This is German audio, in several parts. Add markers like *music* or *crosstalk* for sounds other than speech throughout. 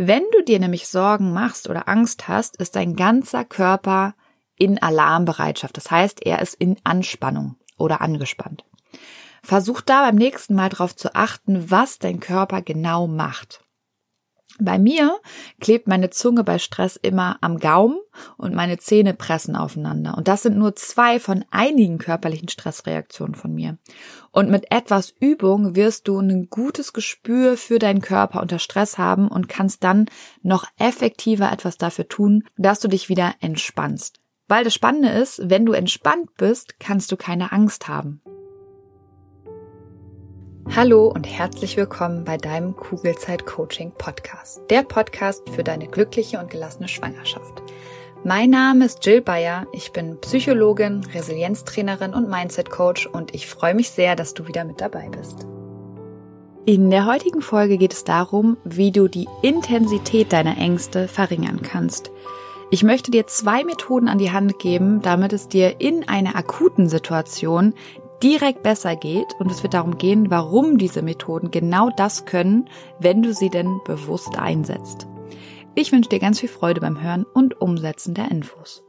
Wenn du dir nämlich Sorgen machst oder Angst hast, ist dein ganzer Körper in Alarmbereitschaft. Das heißt, er ist in Anspannung oder angespannt. Versuch da beim nächsten Mal darauf zu achten, was dein Körper genau macht. Bei mir klebt meine Zunge bei Stress immer am Gaumen und meine Zähne pressen aufeinander. Und das sind nur zwei von einigen körperlichen Stressreaktionen von mir. Und mit etwas Übung wirst du ein gutes Gespür für deinen Körper unter Stress haben und kannst dann noch effektiver etwas dafür tun, dass du dich wieder entspannst. Weil das Spannende ist, wenn du entspannt bist, kannst du keine Angst haben. Hallo und herzlich willkommen bei deinem Kugelzeit Coaching Podcast. Der Podcast für deine glückliche und gelassene Schwangerschaft. Mein Name ist Jill Bayer. Ich bin Psychologin, Resilienztrainerin und Mindset Coach und ich freue mich sehr, dass du wieder mit dabei bist. In der heutigen Folge geht es darum, wie du die Intensität deiner Ängste verringern kannst. Ich möchte dir zwei Methoden an die Hand geben, damit es dir in einer akuten Situation direkt besser geht und es wird darum gehen, warum diese Methoden genau das können, wenn du sie denn bewusst einsetzt. Ich wünsche dir ganz viel Freude beim Hören und Umsetzen der Infos.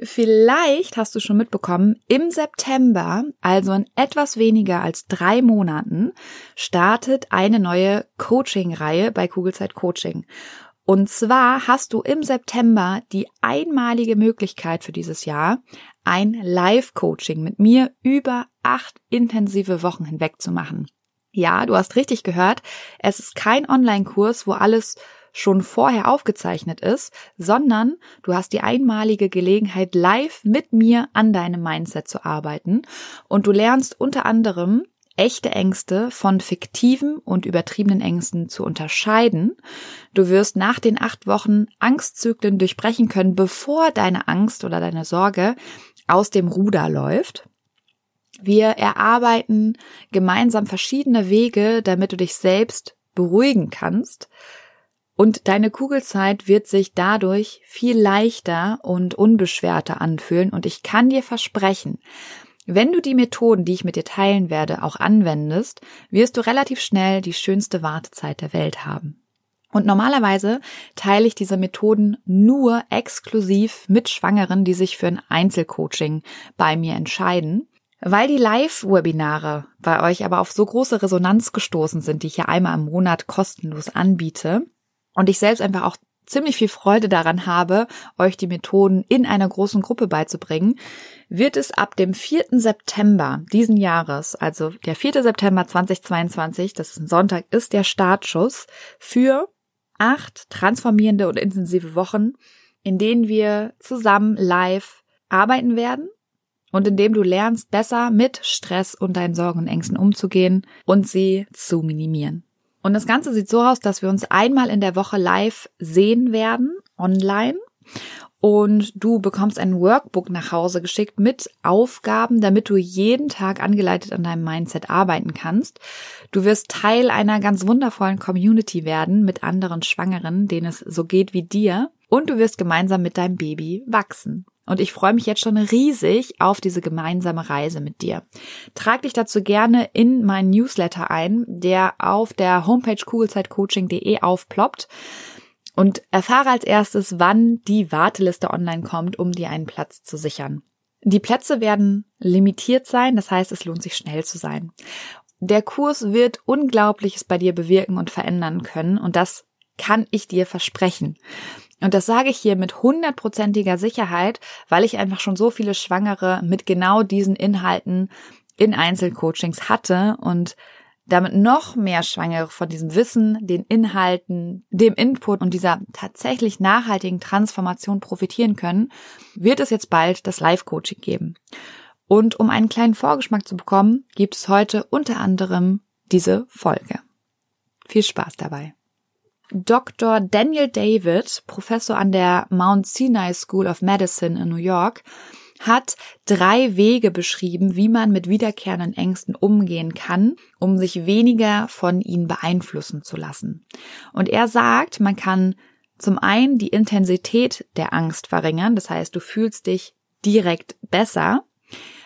Vielleicht hast du schon mitbekommen, im September, also in etwas weniger als drei Monaten, startet eine neue Coaching-Reihe bei Kugelzeit Coaching. Und zwar hast du im September die einmalige Möglichkeit für dieses Jahr, ein Live-Coaching mit mir über acht intensive Wochen hinweg zu machen. Ja, du hast richtig gehört. Es ist kein Online-Kurs, wo alles schon vorher aufgezeichnet ist, sondern du hast die einmalige Gelegenheit, live mit mir an deinem Mindset zu arbeiten und du lernst unter anderem echte Ängste von fiktiven und übertriebenen Ängsten zu unterscheiden. Du wirst nach den acht Wochen Angstzyklen durchbrechen können, bevor deine Angst oder deine Sorge aus dem Ruder läuft. Wir erarbeiten gemeinsam verschiedene Wege, damit du dich selbst beruhigen kannst. Und deine Kugelzeit wird sich dadurch viel leichter und unbeschwerter anfühlen. Und ich kann dir versprechen, wenn du die Methoden, die ich mit dir teilen werde, auch anwendest, wirst du relativ schnell die schönste Wartezeit der Welt haben. Und normalerweise teile ich diese Methoden nur exklusiv mit Schwangeren, die sich für ein Einzelcoaching bei mir entscheiden. Weil die Live-Webinare bei euch aber auf so große Resonanz gestoßen sind, die ich ja einmal im Monat kostenlos anbiete und ich selbst einfach auch ziemlich viel Freude daran habe, euch die Methoden in einer großen Gruppe beizubringen, wird es ab dem 4. September diesen Jahres, also der 4. September 2022, das ist ein Sonntag, ist der Startschuss für acht transformierende und intensive Wochen, in denen wir zusammen live arbeiten werden und in dem du lernst, besser mit Stress und deinen Sorgen und Ängsten umzugehen und sie zu minimieren. Und das Ganze sieht so aus, dass wir uns einmal in der Woche live sehen werden, online. Und du bekommst ein Workbook nach Hause geschickt mit Aufgaben, damit du jeden Tag angeleitet an deinem Mindset arbeiten kannst. Du wirst Teil einer ganz wundervollen Community werden mit anderen Schwangeren, denen es so geht wie dir. Und du wirst gemeinsam mit deinem Baby wachsen. Und ich freue mich jetzt schon riesig auf diese gemeinsame Reise mit dir. Trag dich dazu gerne in meinen Newsletter ein, der auf der Homepage kugelzeitcoaching.de aufploppt. Und erfahre als erstes, wann die Warteliste online kommt, um dir einen Platz zu sichern. Die Plätze werden limitiert sein, das heißt, es lohnt sich schnell zu sein. Der Kurs wird Unglaubliches bei dir bewirken und verändern können und das kann ich dir versprechen. Und das sage ich hier mit hundertprozentiger Sicherheit, weil ich einfach schon so viele Schwangere mit genau diesen Inhalten in Einzelcoachings hatte und damit noch mehr Schwangere von diesem Wissen, den Inhalten, dem Input und dieser tatsächlich nachhaltigen Transformation profitieren können, wird es jetzt bald das Live-Coaching geben. Und um einen kleinen Vorgeschmack zu bekommen, gibt es heute unter anderem diese Folge. Viel Spaß dabei. Dr. Daniel David, Professor an der Mount Sinai School of Medicine in New York, hat drei Wege beschrieben, wie man mit wiederkehrenden Ängsten umgehen kann, um sich weniger von ihnen beeinflussen zu lassen. Und er sagt, man kann zum einen die Intensität der Angst verringern, das heißt, du fühlst dich direkt besser.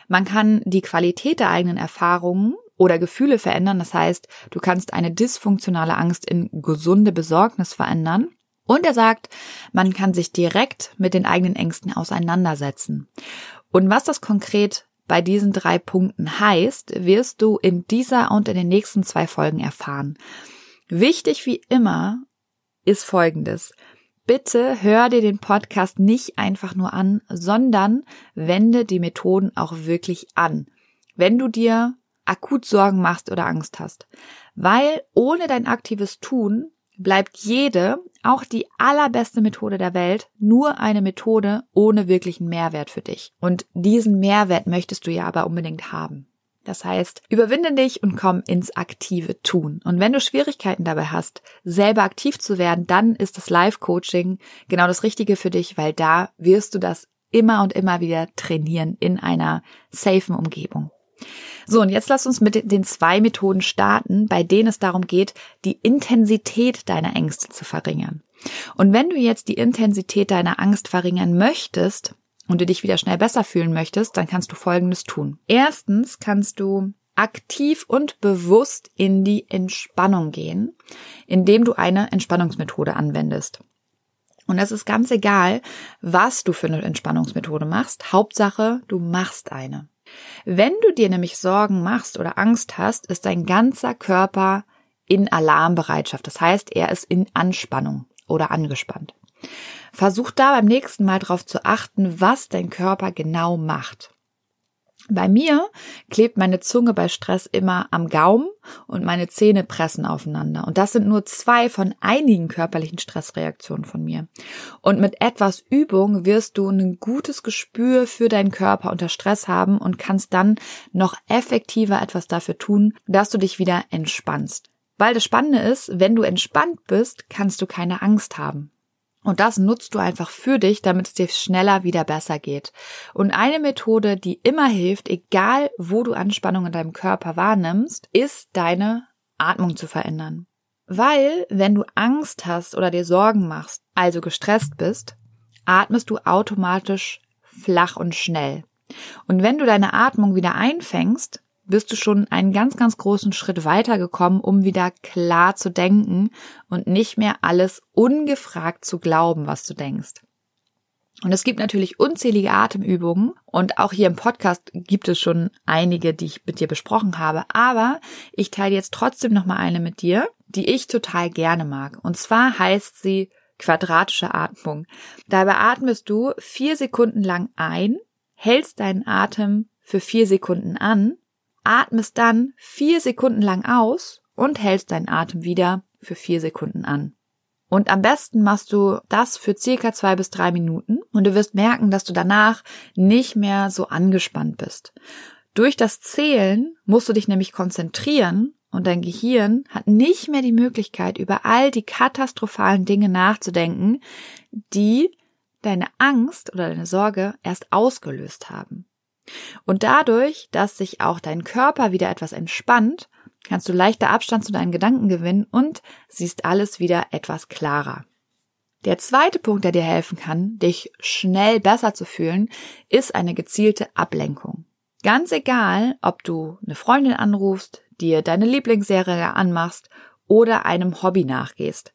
Man kann die Qualität der eigenen Erfahrungen oder Gefühle verändern. Das heißt, du kannst eine dysfunktionale Angst in gesunde Besorgnis verändern. Und er sagt, man kann sich direkt mit den eigenen Ängsten auseinandersetzen. Und was das konkret bei diesen drei Punkten heißt, wirst du in dieser und in den nächsten zwei Folgen erfahren. Wichtig wie immer ist Folgendes. Bitte hör dir den Podcast nicht einfach nur an, sondern wende die Methoden auch wirklich an. Wenn du dir akut Sorgen machst oder Angst hast. Weil ohne dein aktives Tun bleibt jede, auch die allerbeste Methode der Welt, nur eine Methode ohne wirklichen Mehrwert für dich. Und diesen Mehrwert möchtest du ja aber unbedingt haben. Das heißt, überwinde dich und komm ins aktive Tun. Und wenn du Schwierigkeiten dabei hast, selber aktiv zu werden, dann ist das Live-Coaching genau das Richtige für dich, weil da wirst du das immer und immer wieder trainieren in einer safen Umgebung. So, und jetzt lass uns mit den zwei Methoden starten, bei denen es darum geht, die Intensität deiner Ängste zu verringern. Und wenn du jetzt die Intensität deiner Angst verringern möchtest und du dich wieder schnell besser fühlen möchtest, dann kannst du Folgendes tun. Erstens kannst du aktiv und bewusst in die Entspannung gehen, indem du eine Entspannungsmethode anwendest. Und es ist ganz egal, was du für eine Entspannungsmethode machst. Hauptsache, du machst eine. Wenn du dir nämlich Sorgen machst oder Angst hast, ist dein ganzer Körper in Alarmbereitschaft. Das heißt, er ist in Anspannung oder angespannt. Versuch da beim nächsten Mal darauf zu achten, was dein Körper genau macht. Bei mir klebt meine Zunge bei Stress immer am Gaumen und meine Zähne pressen aufeinander. Und das sind nur zwei von einigen körperlichen Stressreaktionen von mir. Und mit etwas Übung wirst du ein gutes Gespür für deinen Körper unter Stress haben und kannst dann noch effektiver etwas dafür tun, dass du dich wieder entspannst. Weil das Spannende ist, wenn du entspannt bist, kannst du keine Angst haben. Und das nutzt du einfach für dich, damit es dir schneller wieder besser geht. Und eine Methode, die immer hilft, egal wo du Anspannung in deinem Körper wahrnimmst, ist deine Atmung zu verändern. Weil, wenn du Angst hast oder dir Sorgen machst, also gestresst bist, atmest du automatisch flach und schnell. Und wenn du deine Atmung wieder einfängst, bist du schon einen ganz, ganz großen Schritt weitergekommen, um wieder klar zu denken und nicht mehr alles ungefragt zu glauben, was du denkst. Und es gibt natürlich unzählige Atemübungen und auch hier im Podcast gibt es schon einige, die ich mit dir besprochen habe, aber ich teile jetzt trotzdem noch mal eine mit dir, die ich total gerne mag. Und zwar heißt sie quadratische Atmung. Dabei atmest du vier Sekunden lang ein, hältst deinen Atem für vier Sekunden an atmest dann vier Sekunden lang aus und hältst deinen Atem wieder für vier Sekunden an. Und am besten machst du das für circa zwei bis drei Minuten und du wirst merken, dass du danach nicht mehr so angespannt bist. Durch das Zählen musst du dich nämlich konzentrieren und dein Gehirn hat nicht mehr die Möglichkeit, über all die katastrophalen Dinge nachzudenken, die deine Angst oder deine Sorge erst ausgelöst haben. Und dadurch, dass sich auch dein Körper wieder etwas entspannt, kannst du leichter Abstand zu deinen Gedanken gewinnen und siehst alles wieder etwas klarer. Der zweite Punkt, der dir helfen kann, dich schnell besser zu fühlen, ist eine gezielte Ablenkung. Ganz egal, ob du eine Freundin anrufst, dir deine Lieblingsserie anmachst oder einem Hobby nachgehst.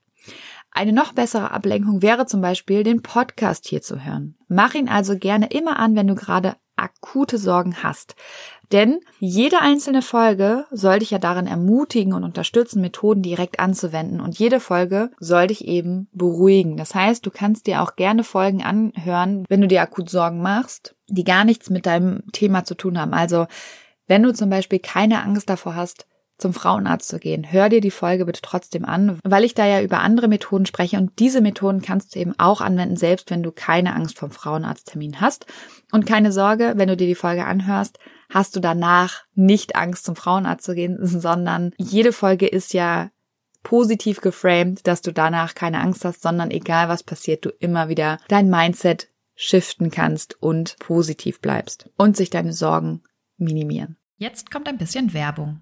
Eine noch bessere Ablenkung wäre zum Beispiel, den Podcast hier zu hören. Mach ihn also gerne immer an, wenn du gerade akute Sorgen hast. Denn jede einzelne Folge soll dich ja darin ermutigen und unterstützen, Methoden direkt anzuwenden. Und jede Folge soll dich eben beruhigen. Das heißt, du kannst dir auch gerne Folgen anhören, wenn du dir akut Sorgen machst, die gar nichts mit deinem Thema zu tun haben. Also, wenn du zum Beispiel keine Angst davor hast, zum Frauenarzt zu gehen. Hör dir die Folge bitte trotzdem an, weil ich da ja über andere Methoden spreche und diese Methoden kannst du eben auch anwenden, selbst wenn du keine Angst vom Frauenarzttermin hast. Und keine Sorge, wenn du dir die Folge anhörst, hast du danach nicht Angst zum Frauenarzt zu gehen, *laughs* sondern jede Folge ist ja positiv geframed, dass du danach keine Angst hast, sondern egal was passiert, du immer wieder dein Mindset shiften kannst und positiv bleibst und sich deine Sorgen minimieren. Jetzt kommt ein bisschen Werbung.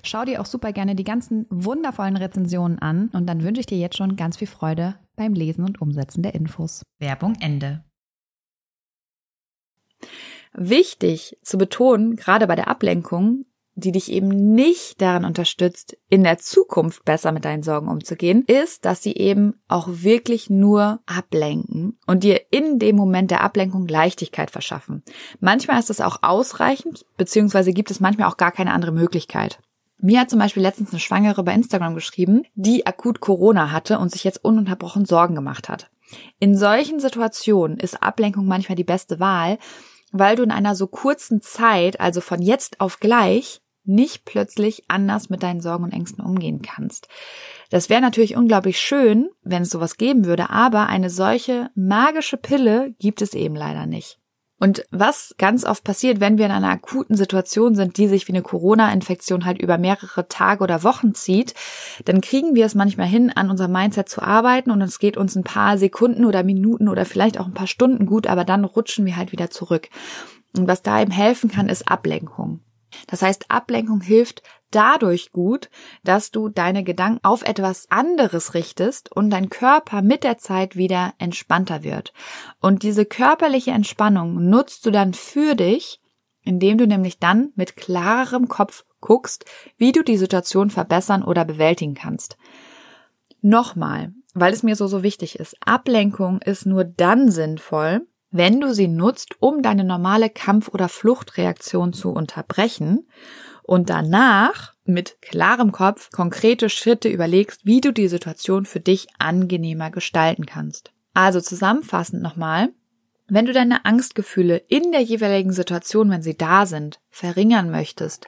Schau dir auch super gerne die ganzen wundervollen Rezensionen an und dann wünsche ich dir jetzt schon ganz viel Freude beim Lesen und Umsetzen der Infos. Werbung Ende. Wichtig zu betonen, gerade bei der Ablenkung, die dich eben nicht daran unterstützt, in der Zukunft besser mit deinen Sorgen umzugehen, ist, dass sie eben auch wirklich nur ablenken und dir in dem Moment der Ablenkung Leichtigkeit verschaffen. Manchmal ist das auch ausreichend, beziehungsweise gibt es manchmal auch gar keine andere Möglichkeit. Mir hat zum Beispiel letztens eine Schwangere bei Instagram geschrieben, die akut Corona hatte und sich jetzt ununterbrochen Sorgen gemacht hat. In solchen Situationen ist Ablenkung manchmal die beste Wahl, weil du in einer so kurzen Zeit, also von jetzt auf gleich, nicht plötzlich anders mit deinen Sorgen und Ängsten umgehen kannst. Das wäre natürlich unglaublich schön, wenn es sowas geben würde, aber eine solche magische Pille gibt es eben leider nicht. Und was ganz oft passiert, wenn wir in einer akuten Situation sind, die sich wie eine Corona-Infektion halt über mehrere Tage oder Wochen zieht, dann kriegen wir es manchmal hin, an unserem Mindset zu arbeiten und es geht uns ein paar Sekunden oder Minuten oder vielleicht auch ein paar Stunden gut, aber dann rutschen wir halt wieder zurück. Und was da eben helfen kann, ist Ablenkung. Das heißt, Ablenkung hilft dadurch gut, dass du deine Gedanken auf etwas anderes richtest und dein Körper mit der Zeit wieder entspannter wird. Und diese körperliche Entspannung nutzt du dann für dich, indem du nämlich dann mit klarerem Kopf guckst, wie du die Situation verbessern oder bewältigen kannst. Nochmal, weil es mir so, so wichtig ist. Ablenkung ist nur dann sinnvoll, wenn du sie nutzt, um deine normale Kampf- oder Fluchtreaktion zu unterbrechen und danach mit klarem Kopf konkrete Schritte überlegst, wie du die Situation für dich angenehmer gestalten kannst. Also zusammenfassend nochmal, wenn du deine Angstgefühle in der jeweiligen Situation, wenn sie da sind, verringern möchtest,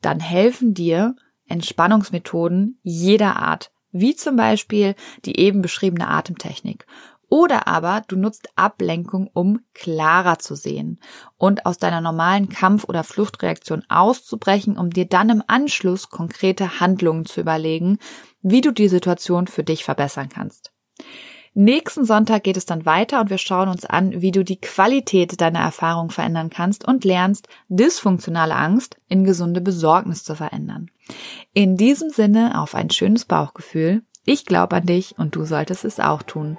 dann helfen dir Entspannungsmethoden jeder Art, wie zum Beispiel die eben beschriebene Atemtechnik oder aber du nutzt Ablenkung, um klarer zu sehen und aus deiner normalen Kampf- oder Fluchtreaktion auszubrechen, um dir dann im Anschluss konkrete Handlungen zu überlegen, wie du die Situation für dich verbessern kannst. Nächsten Sonntag geht es dann weiter und wir schauen uns an, wie du die Qualität deiner Erfahrung verändern kannst und lernst, dysfunktionale Angst in gesunde Besorgnis zu verändern. In diesem Sinne auf ein schönes Bauchgefühl. Ich glaube an dich und du solltest es auch tun